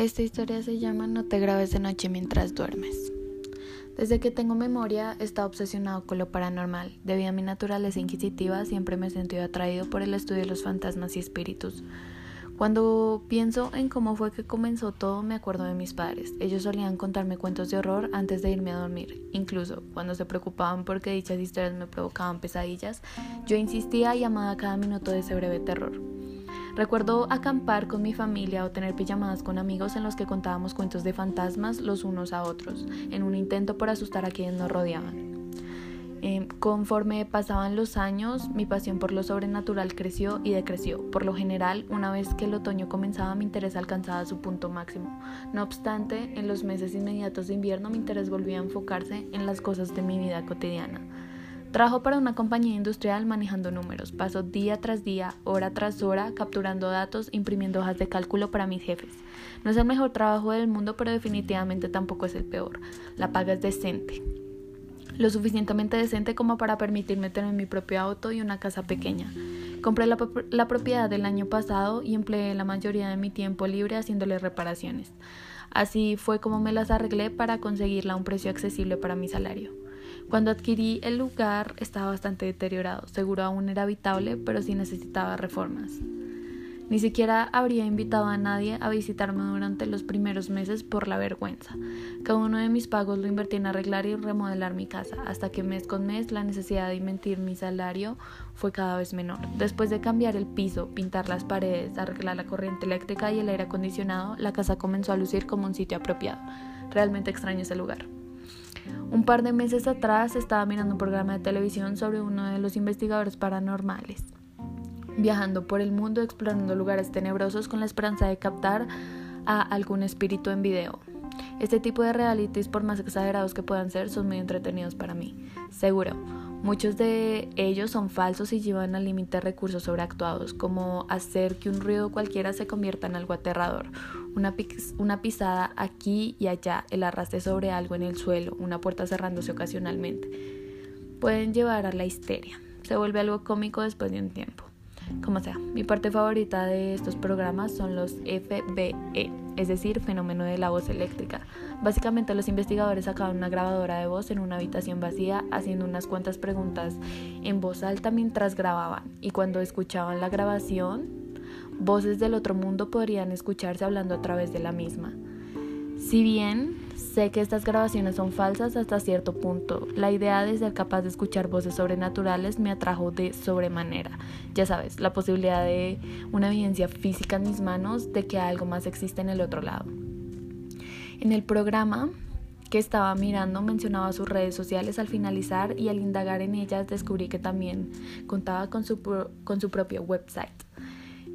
Esta historia se llama No te grabes de noche mientras duermes. Desde que tengo memoria he estado obsesionado con lo paranormal. Debido a mi naturaleza inquisitiva siempre me he sentido atraído por el estudio de los fantasmas y espíritus. Cuando pienso en cómo fue que comenzó todo, me acuerdo de mis padres. Ellos solían contarme cuentos de horror antes de irme a dormir. Incluso cuando se preocupaban porque dichas historias me provocaban pesadillas, yo insistía y amaba cada minuto de ese breve terror. Recuerdo acampar con mi familia o tener pijamadas con amigos en los que contábamos cuentos de fantasmas los unos a otros, en un intento por asustar a quienes nos rodeaban. Em, conforme pasaban los años, mi pasión por lo sobrenatural creció y decreció. Por lo general, una vez que el otoño comenzaba, mi interés alcanzaba su punto máximo. No obstante, en los meses inmediatos de invierno, mi interés volvía a enfocarse en las cosas de mi vida cotidiana. Trabajo para una compañía industrial manejando números. Paso día tras día, hora tras hora, capturando datos, imprimiendo hojas de cálculo para mis jefes. No es el mejor trabajo del mundo, pero definitivamente tampoco es el peor. La paga es decente. Lo suficientemente decente como para permitirme tener mi propio auto y una casa pequeña. Compré la, la propiedad del año pasado y empleé la mayoría de mi tiempo libre haciéndole reparaciones. Así fue como me las arreglé para conseguirla a un precio accesible para mi salario. Cuando adquirí el lugar estaba bastante deteriorado, seguro aún era habitable, pero sí necesitaba reformas. Ni siquiera habría invitado a nadie a visitarme durante los primeros meses por la vergüenza. Cada uno de mis pagos lo invertí en arreglar y remodelar mi casa, hasta que mes con mes la necesidad de invertir mi salario fue cada vez menor. Después de cambiar el piso, pintar las paredes, arreglar la corriente eléctrica y el aire acondicionado, la casa comenzó a lucir como un sitio apropiado. Realmente extraño ese lugar. Un par de meses atrás estaba mirando un programa de televisión sobre uno de los investigadores paranormales, viajando por el mundo explorando lugares tenebrosos con la esperanza de captar a algún espíritu en video. Este tipo de realities, por más exagerados que puedan ser, son muy entretenidos para mí, seguro. Muchos de ellos son falsos y llevan al límite recursos sobreactuados, como hacer que un ruido cualquiera se convierta en algo aterrador, una, una pisada aquí y allá, el arrastre sobre algo en el suelo, una puerta cerrándose ocasionalmente. Pueden llevar a la histeria. Se vuelve algo cómico después de un tiempo. Como sea, mi parte favorita de estos programas son los FBE, es decir, fenómeno de la voz eléctrica. Básicamente los investigadores sacaban una grabadora de voz en una habitación vacía haciendo unas cuantas preguntas en voz alta mientras grababan y cuando escuchaban la grabación, voces del otro mundo podrían escucharse hablando a través de la misma. Si bien sé que estas grabaciones son falsas hasta cierto punto, la idea de ser capaz de escuchar voces sobrenaturales me atrajo de sobremanera. Ya sabes, la posibilidad de una evidencia física en mis manos de que algo más existe en el otro lado. En el programa que estaba mirando mencionaba sus redes sociales al finalizar y al indagar en ellas descubrí que también contaba con su, propio website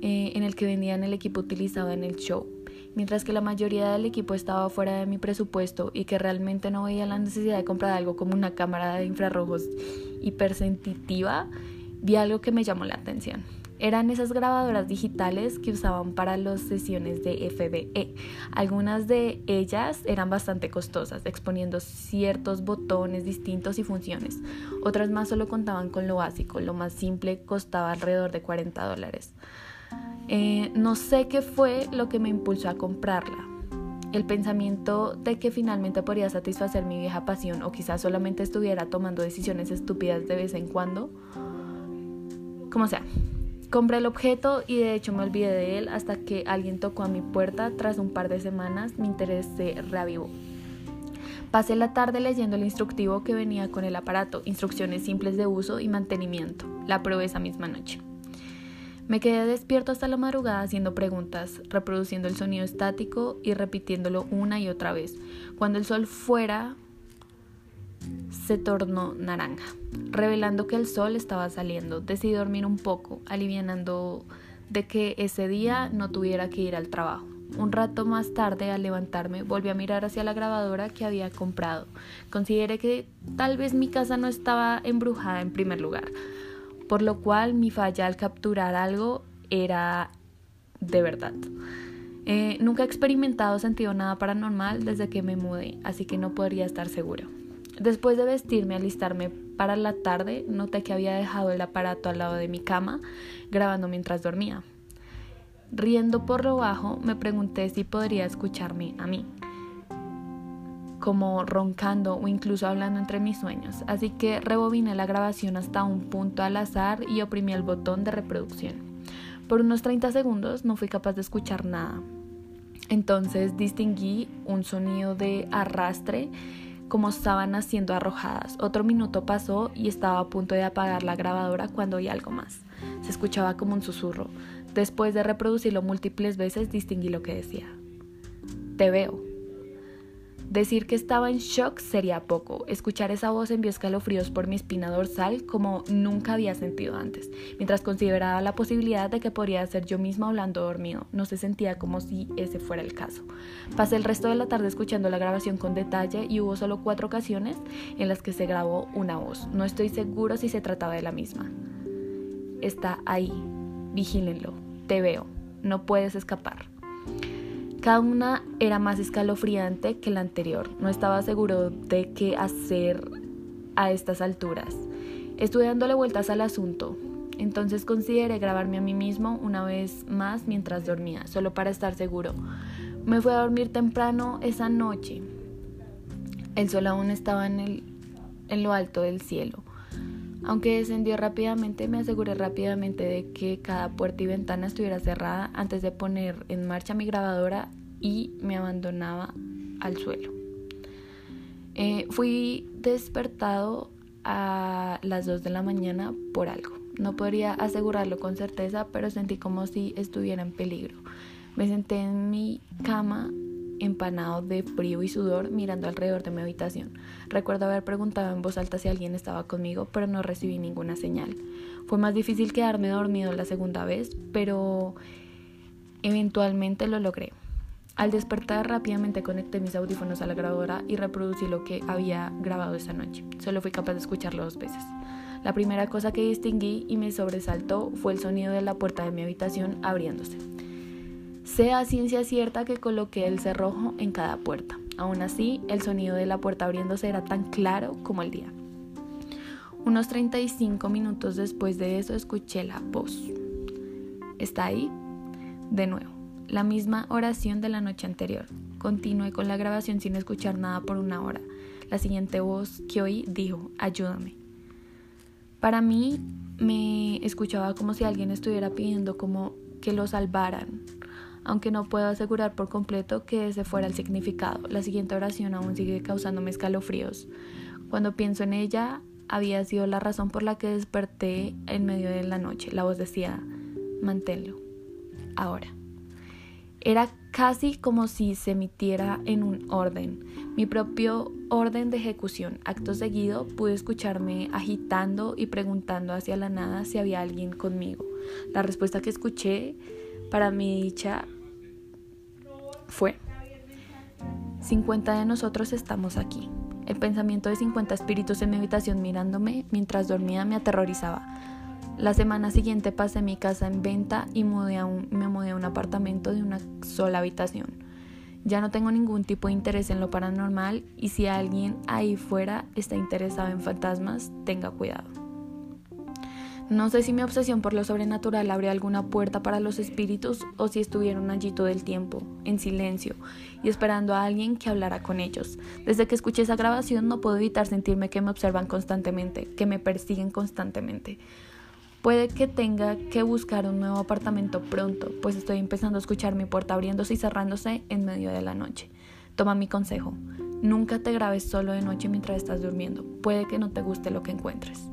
eh, en el que vendían el equipo utilizado en el show mientras que la mayoría del equipo estaba fuera de mi presupuesto y que realmente no veía la necesidad de comprar algo como una cámara de infrarrojos hipersensitiva, vi algo que me llamó la atención. Eran esas grabadoras digitales que usaban para las sesiones de FBE. Algunas de ellas eran bastante costosas, exponiendo ciertos botones distintos y funciones. Otras más solo contaban con lo básico, lo más simple costaba alrededor de 40 dólares. Eh, no sé qué fue lo que me impulsó a comprarla. El pensamiento de que finalmente podría satisfacer mi vieja pasión o quizás solamente estuviera tomando decisiones estúpidas de vez en cuando. Como sea, compré el objeto y de hecho me olvidé de él hasta que alguien tocó a mi puerta. Tras un par de semanas mi interés se reavivó. Pasé la tarde leyendo el instructivo que venía con el aparato, instrucciones simples de uso y mantenimiento. La probé esa misma noche. Me quedé despierto hasta la madrugada haciendo preguntas, reproduciendo el sonido estático y repitiéndolo una y otra vez. Cuando el sol fuera, se tornó naranja, revelando que el sol estaba saliendo. Decidí dormir un poco, alivianando de que ese día no tuviera que ir al trabajo. Un rato más tarde, al levantarme, volví a mirar hacia la grabadora que había comprado. Consideré que tal vez mi casa no estaba embrujada en primer lugar, por lo cual mi falla al capturar algo era de verdad. Eh, nunca he experimentado sentido nada paranormal desde que me mudé, así que no podría estar seguro. Después de vestirme, alistarme para la tarde, noté que había dejado el aparato al lado de mi cama, grabando mientras dormía. Riendo por lo bajo, me pregunté si podría escucharme a mí, como roncando o incluso hablando entre mis sueños, así que rebobiné la grabación hasta un punto al azar y oprimí el botón de reproducción. Por unos 30 segundos no fui capaz de escuchar nada. Entonces distinguí un sonido de arrastre como sábanas siendo arrojadas. Otro minuto pasó y estaba a punto de apagar la grabadora cuando oí algo más. Se escuchaba como un susurro. Después de reproducirlo múltiples veces, distinguí lo que decía. Te veo. Decir que estaba en shock sería poco. Escuchar esa voz envió escalofríos por mi espina dorsal como nunca había sentido antes, mientras consideraba la posibilidad de que podría ser yo misma hablando dormido. No se sentía como si ese fuera el caso. Pasé el resto de la tarde escuchando la grabación con detalle y hubo solo cuatro ocasiones en las que se grabó una voz. No estoy seguro si se trataba de la misma. Está ahí. Vigílenlo te veo, no puedes escapar. Cada una era más escalofriante que la anterior. No estaba seguro de qué hacer a estas alturas. Estuve dándole vueltas al asunto. Entonces consideré grabarme a mí mismo una vez más mientras dormía, solo para estar seguro. Me fui a dormir temprano esa noche. El sol aún estaba en, el, en lo alto del cielo. Aunque descendió rápidamente, me aseguré rápidamente de que cada puerta y ventana estuviera cerrada antes de poner en marcha mi grabadora y me abandonaba al suelo. Eh, fui despertado a las 2 de la mañana por algo. No podría asegurarlo con certeza, pero sentí como si estuviera en peligro. Me senté en mi cama empanado de frío y sudor mirando alrededor de mi habitación. Recuerdo haber preguntado en voz alta si alguien estaba conmigo, pero no recibí ninguna señal. Fue más difícil quedarme dormido la segunda vez, pero eventualmente lo logré. Al despertar rápidamente conecté mis audífonos a la grabadora y reproducí lo que había grabado esa noche. Solo fui capaz de escucharlo dos veces. La primera cosa que distinguí y me sobresaltó fue el sonido de la puerta de mi habitación abriéndose. Sea ciencia cierta que coloqué el cerrojo en cada puerta. Aún así, el sonido de la puerta abriéndose era tan claro como el día. Unos 35 minutos después de eso escuché la voz. ¿Está ahí? De nuevo, la misma oración de la noche anterior. Continué con la grabación sin escuchar nada por una hora. La siguiente voz que oí dijo, ayúdame. Para mí me escuchaba como si alguien estuviera pidiendo como que lo salvaran, aunque no puedo asegurar por completo que ese fuera el significado. La siguiente oración aún sigue causándome escalofríos. Cuando pienso en ella, había sido la razón por la que desperté en medio de la noche. La voz decía, manténlo, ahora. Era casi como si se emitiera en un orden, mi propio orden de ejecución. Acto seguido pude escucharme agitando y preguntando hacia la nada si había alguien conmigo. La respuesta que escuché, para mi dicha, fue, 50 de nosotros estamos aquí. El pensamiento de 50 espíritus en mi habitación mirándome mientras dormía me aterrorizaba. La semana siguiente pasé mi casa en venta y me mudé a un apartamento de una sola habitación. Ya no tengo ningún tipo de interés en lo paranormal y si alguien ahí fuera está interesado en fantasmas, tenga cuidado. No sé si mi obsesión por lo sobrenatural abrió alguna puerta para los espíritus o si estuvieron allí todo el tiempo, en silencio, y esperando a alguien que hablara con ellos. Desde que escuché esa grabación no puedo evitar sentirme que me observan constantemente, que me persiguen constantemente. Puede que tenga que buscar un nuevo apartamento pronto, pues estoy empezando a escuchar mi puerta abriéndose y cerrándose en medio de la noche. Toma mi consejo. Nunca te grabes solo de noche mientras estás durmiendo. Puede que no te guste lo que encuentres.